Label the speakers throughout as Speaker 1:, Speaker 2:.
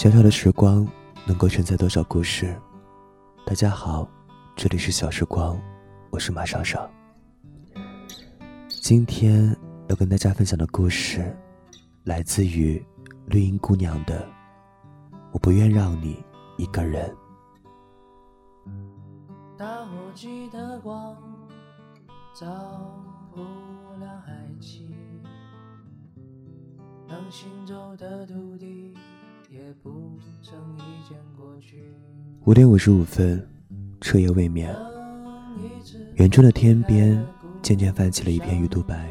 Speaker 1: 小小的时光能够承载多少故事？大家好，这里是小时光，我是马尚尚。今天要跟大家分享的故事，来自于绿茵姑娘的《我不愿让你一个人》。打火机的光照亮海气，能行走的土地。五点五十五分，彻夜未眠。远处的天边渐渐泛起了一片鱼肚白。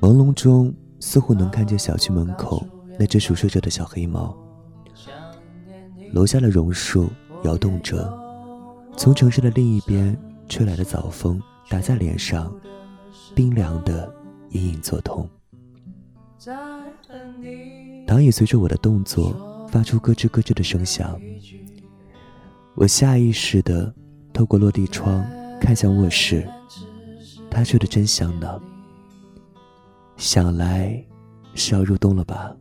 Speaker 1: 朦胧中，似乎能看见小区门口那只熟睡着的小黑猫。楼下的榕树摇动着，从城市的另一边吹来的早风打在脸上，冰凉的隐隐作痛。躺椅随着我的动作发出咯吱咯吱的声响，我下意识的透过落地窗看向卧室，他睡得真香呢。想来是要入冬了吧？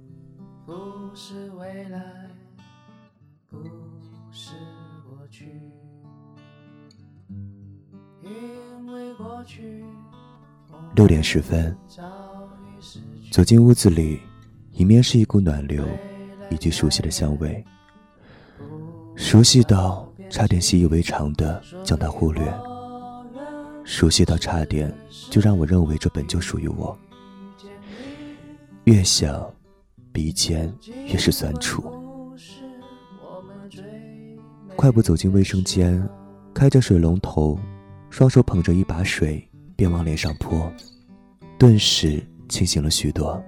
Speaker 1: 六点十分。走进屋子里，迎面是一股暖流，以及熟悉的香味。熟悉到差点习以为常的将它忽略，熟悉到差点就让我认为这本就属于我。越想，鼻尖越是酸楚。快步走进卫生间，开着水龙头，双手捧着一把水，便往脸上泼，顿时。清醒了许多。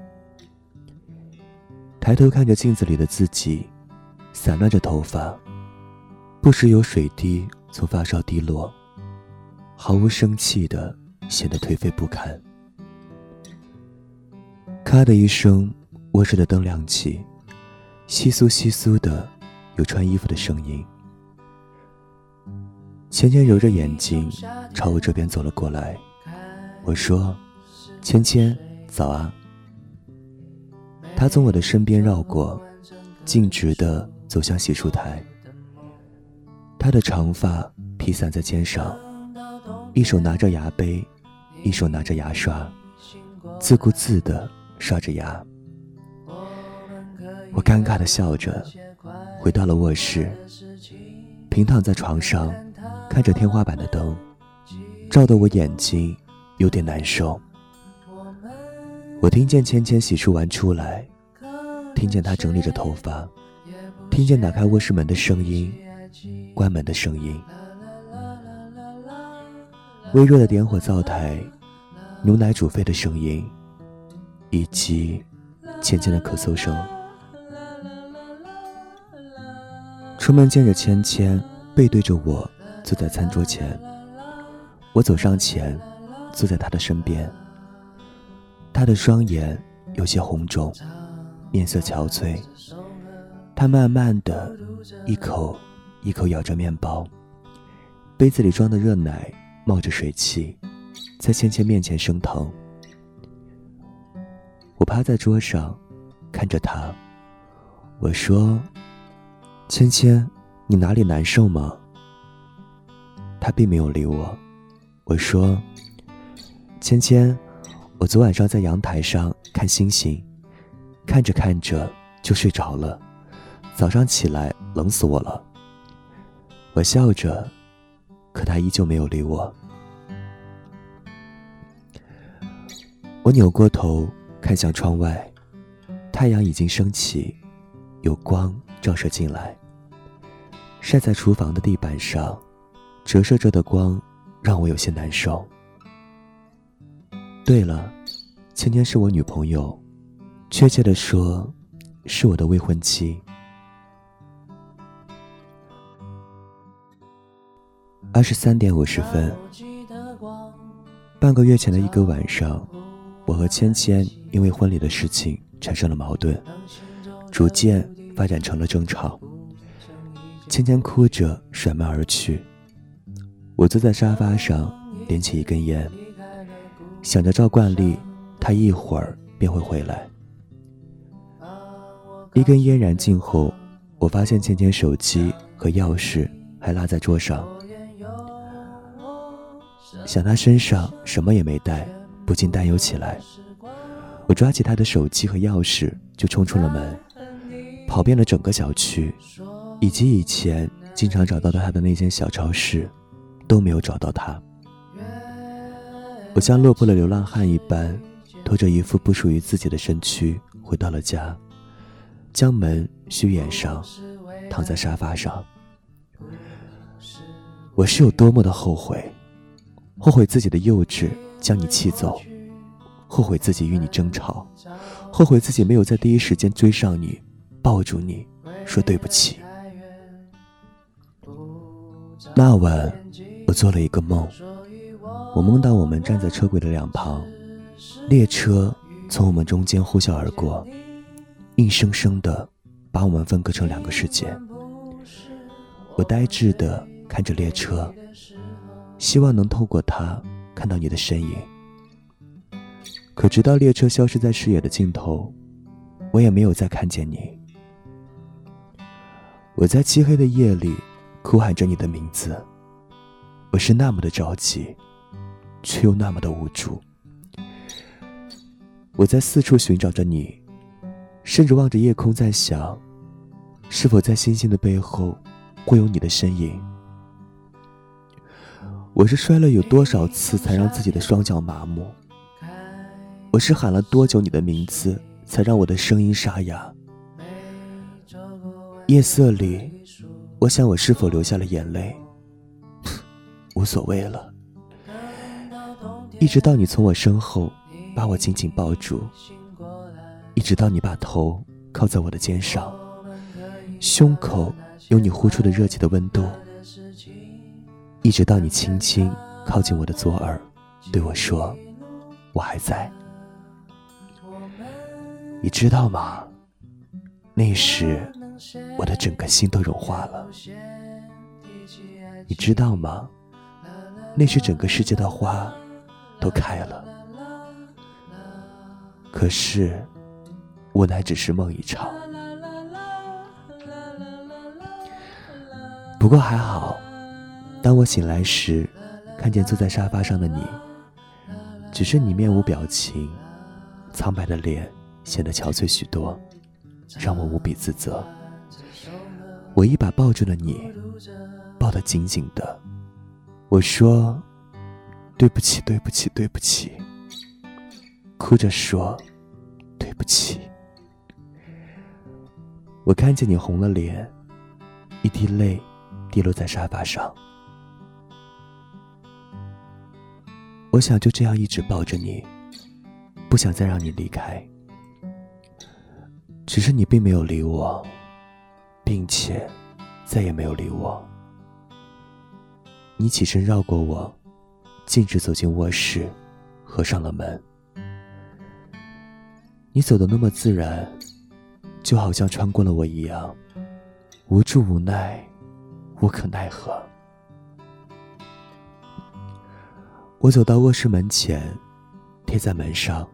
Speaker 1: 抬头看着镜子里的自己，散乱着头发，不时有水滴从发梢滴落，毫无生气的显得颓废不堪。咔的一声，卧室的灯亮起，窸窣窸窣的，有穿衣服的声音。芊芊揉着眼睛，朝我这边走了过来。我说：“芊芊。”早啊！他从我的身边绕过，径直的走向洗漱台。他的长发披散在肩上，一手拿着牙杯，一手拿着牙刷，自顾自的刷着牙。我尴尬的笑着，回到了卧室，平躺在床上，看着天花板的灯，照得我眼睛有点难受。我听见芊芊洗漱完出来，听见他整理着头发，听见打开卧室门的声音，关门的声音，微弱的点火灶台，牛奶煮沸的声音，以及芊芊的咳嗽声。出门见着芊芊背对着我坐在餐桌前，我走上前，坐在她的身边。他的双眼有些红肿，面色憔悴。他慢慢的一口一口咬着面包，杯子里装的热奶冒着水汽，在芊芊面前升腾。我趴在桌上，看着他，我说：“芊芊，你哪里难受吗？”他并没有理我。我说：“芊芊。”我昨晚上在阳台上看星星，看着看着就睡着了，早上起来冷死我了。我笑着，可他依旧没有理我。我扭过头看向窗外，太阳已经升起，有光照射进来，晒在厨房的地板上，折射着的光让我有些难受。对了，芊芊是我女朋友，确切的说，是我的未婚妻。二十三点五十分，半个月前的一个晚上，我和芊芊因为婚礼的事情产生了矛盾，逐渐发展成了争吵。芊芊哭着甩门而去，我坐在沙发上，点起一根烟。想着照惯例，他一会儿便会回来。一根烟燃尽后，我发现芊芊手机和钥匙还落在桌上。想她身上什么也没带，不禁担忧起来。我抓起她的手机和钥匙，就冲出了门，跑遍了整个小区，以及以前经常找到她的那间小超市，都没有找到他。我像落魄的流浪汉一般，拖着一副不属于自己的身躯回到了家，将门虚掩上，躺在沙发上。我是有多么的后悔，后悔自己的幼稚将你气走，后悔自己与你争吵，后悔自己没有在第一时间追上你，抱住你，说对不起。那晚，我做了一个梦。我梦到我们站在车轨的两旁，列车从我们中间呼啸而过，硬生生的把我们分割成两个世界。我呆滞的看着列车，希望能透过它看到你的身影。可直到列车消失在视野的尽头，我也没有再看见你。我在漆黑的夜里哭喊着你的名字，我是那么的着急。却又那么的无助。我在四处寻找着你，甚至望着夜空在想，是否在星星的背后会有你的身影。我是摔了有多少次才让自己的双脚麻木？我是喊了多久你的名字才让我的声音沙哑？夜色里，我想我是否流下了眼泪？无所谓了。一直到你从我身后把我紧紧抱住，一直到你把头靠在我的肩上，胸口有你呼出的热气的温度，一直到你轻轻靠近我的左耳，对我说：“我还在。”你知道吗？那时我的整个心都融化了。你知道吗？那时整个世界的花。都开了，可是我乃只是梦一场。不过还好，当我醒来时，看见坐在沙发上的你，只是你面无表情，苍白的脸显得憔悴许多，让我无比自责。我一把抱住了你，抱得紧紧的，我说。对不起，对不起，对不起。哭着说：“对不起。”我看见你红了脸，一滴泪滴落在沙发上。我想就这样一直抱着你，不想再让你离开。只是你并没有理我，并且再也没有理我。你起身绕过我。径直走进卧室，合上了门。你走的那么自然，就好像穿过了我一样，无助、无奈、无可奈何。我走到卧室门前，贴在门上。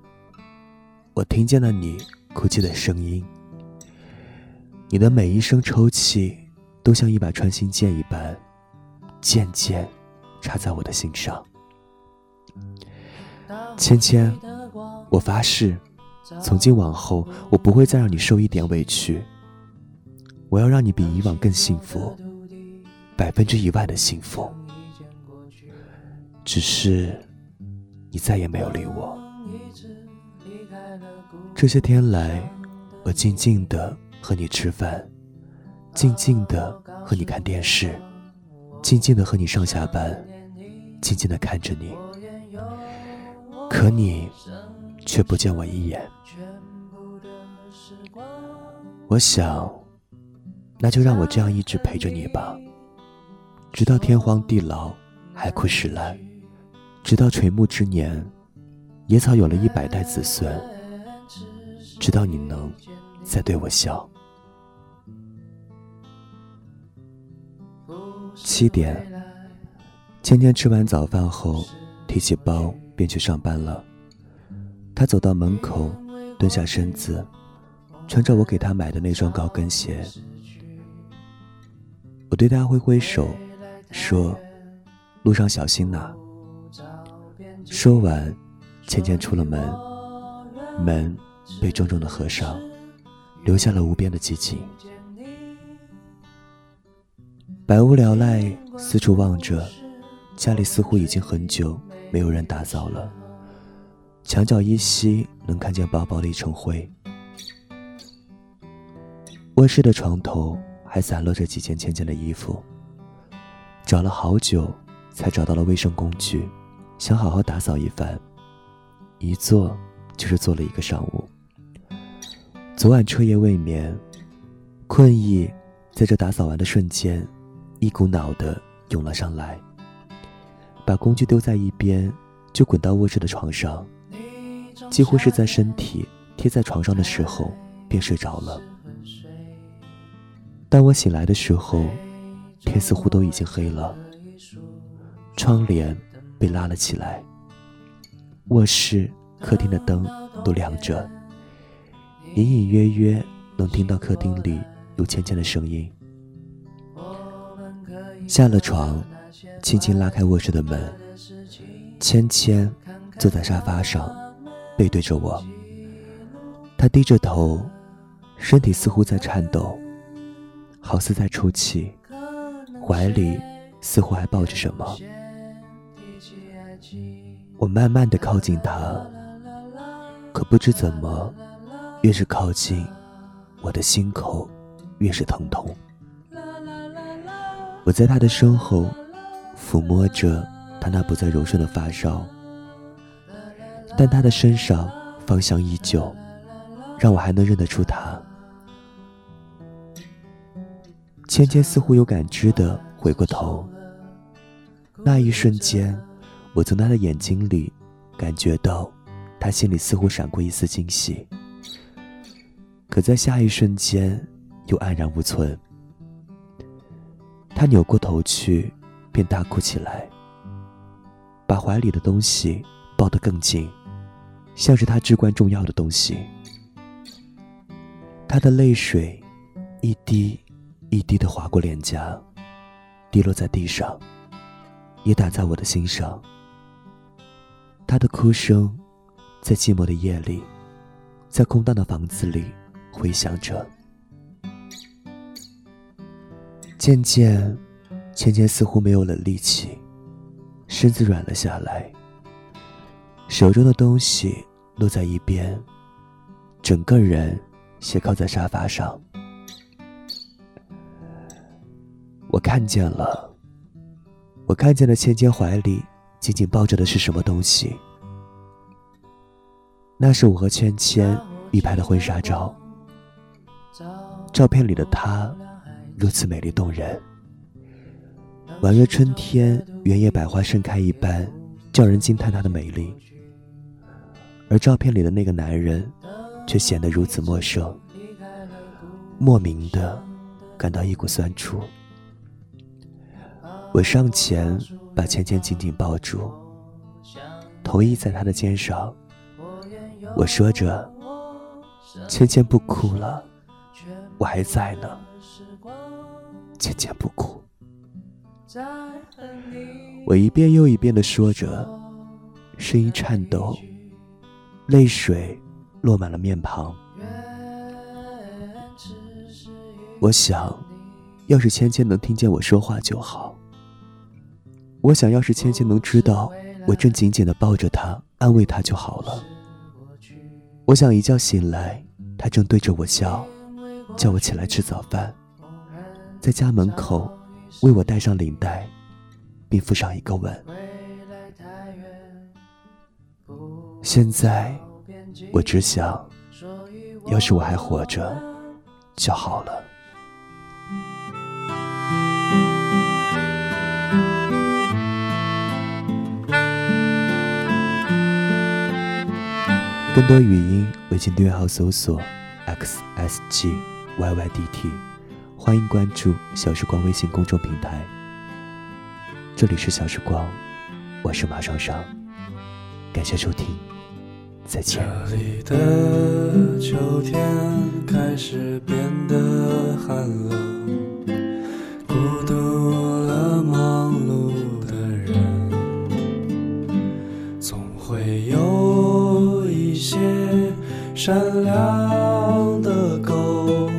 Speaker 1: 我听见了你哭泣的声音。你的每一声抽泣，都像一把穿心剑一般，渐渐插在我的心上。芊芊，我发誓，从今往后，我不会再让你受一点委屈。我要让你比以往更幸福，百分之一万的幸福。只是，你再也没有理我。这些天来，我静静的和你吃饭，静静的和你看电视，静静的和你上下班，静静的看着你。可你却不见我一眼，我想，那就让我这样一直陪着你吧，直到天荒地老，海枯石烂，直到垂暮之年，野草有了一百代子孙，直到你能再对我笑。七点，芊芊吃完早饭后，提起包。便去上班了。她走到门口，蹲下身子，穿着我给他买的那双高跟鞋。我对他挥挥手，说：“路上小心呐。”说完，芊芊出了门，门被重重的合上，留下了无边的寂静。百无聊赖，四处望着，家里似乎已经很久没有人打扫了。墙角依稀能看见薄薄的一层灰。卧室的床头还散落着几件浅浅的衣服。找了好久，才找到了卫生工具，想好好打扫一番。一坐就是坐了一个上午。昨晚彻夜未眠，困意在这打扫完的瞬间。一股脑的涌了上来，把工具丢在一边，就滚到卧室的床上，几乎是在身体贴在床上的时候便睡着了。当我醒来的时候，天似乎都已经黑了，窗帘被拉了起来，卧室、客厅的灯都亮着，隐隐约约能听到客厅里有芊芊的声音。下了床，轻轻拉开卧室的门。芊芊坐在沙发上，背对着我。她低着头，身体似乎在颤抖，好似在出气，怀里似乎还抱着什么。我慢慢的靠近他，可不知怎么，越是靠近，我的心口越是疼痛。我在他的身后，抚摸着他那不再柔顺的发梢，但他的身上芳香依旧，让我还能认得出他。芊芊似乎有感知的回过头，那一瞬间，我从他的眼睛里感觉到，他心里似乎闪过一丝惊喜，可在下一瞬间又黯然无存。他扭过头去，便大哭起来，把怀里的东西抱得更紧，像是他至关重要的东西。他的泪水一滴一滴的划过脸颊，滴落在地上，也打在我的心上。他的哭声在寂寞的夜里，在空荡的房子里回响着。渐渐，芊芊似乎没有了力气，身子软了下来。手中的东西落在一边，整个人斜靠在沙发上。我看见了，我看见了芊芊怀里紧紧抱着的是什么东西。那是我和芊芊一拍的婚纱照，照片里的她。如此美丽动人，宛若春天原野百花盛开一般，叫人惊叹她的美丽。而照片里的那个男人，却显得如此陌生，莫名的感到一股酸楚。我上前把芊芊紧紧抱住，头依在她的肩上，我说着：“芊芊不哭了，我还在呢。”芊芊不哭，我一遍又一遍的说着，声音颤抖，泪水落满了面庞。我想，要是芊芊能听见我说话就好。我想要是芊芊能知道我正紧紧的抱着她，安慰她就好了。我想一觉醒来，她正对着我笑，叫我起来吃早饭。在家门口为我戴上领带，并附上一个吻。现在我只想，要是我还活着就好了。更多语音，微信订阅号搜索 xsg yydt。欢迎关注小时光微信公众平台。这里是小时光，我是马双双，感谢收听，再见。
Speaker 2: 这里的秋天开始变得寒冷，孤独善良的狗，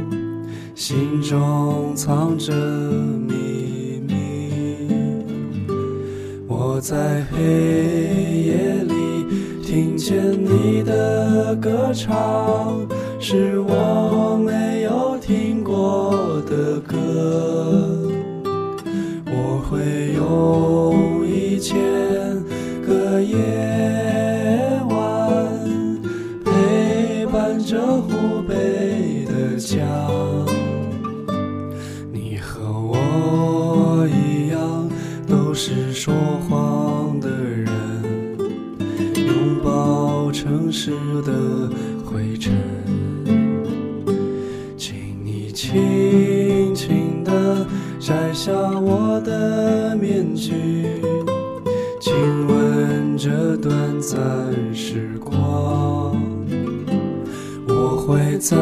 Speaker 2: 心中藏着秘密。我在黑夜里。听见你的歌唱，是我没有听过的歌。我会用一千个夜灰尘，请你轻轻地摘下我的面具，亲吻这短暂时光。我会在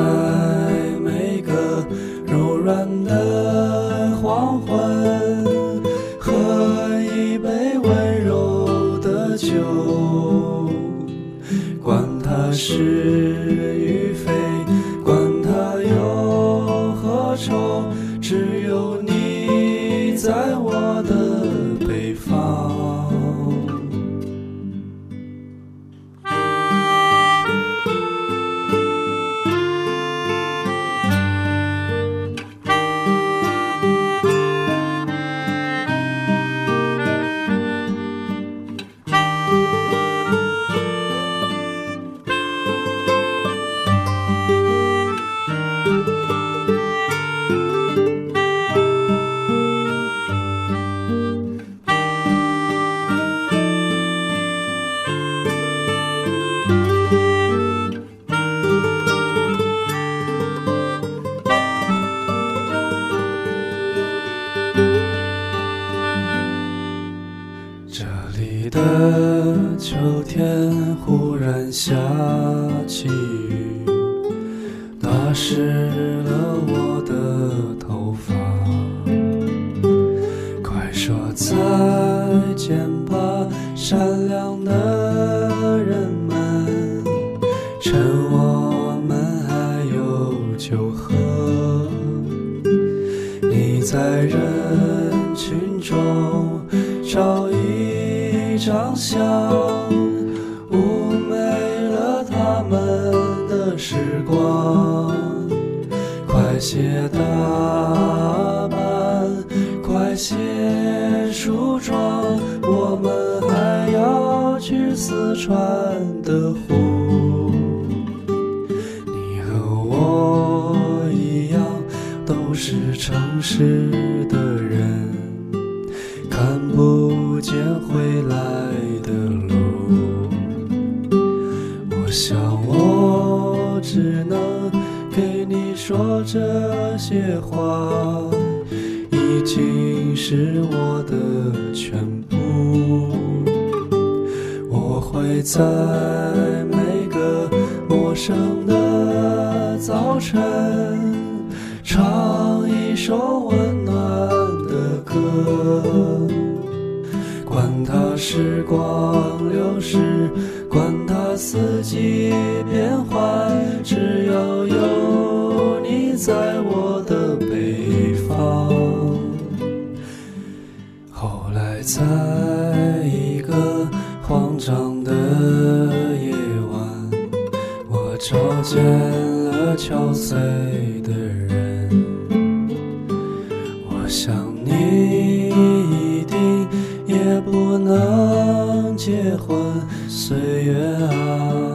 Speaker 2: 长相，妩媚了他们的时光。快些打扮，快些梳妆，我们还要去四川的湖。你和我一样，都是城市些话，已经是我的全部。我会在每个陌生的早晨，唱一首温暖的歌。管它时光流逝，管它四季变换，只要有你在我在一个慌张的夜晚，我找见了憔悴的人。我想你一定。也不能结婚，岁月啊。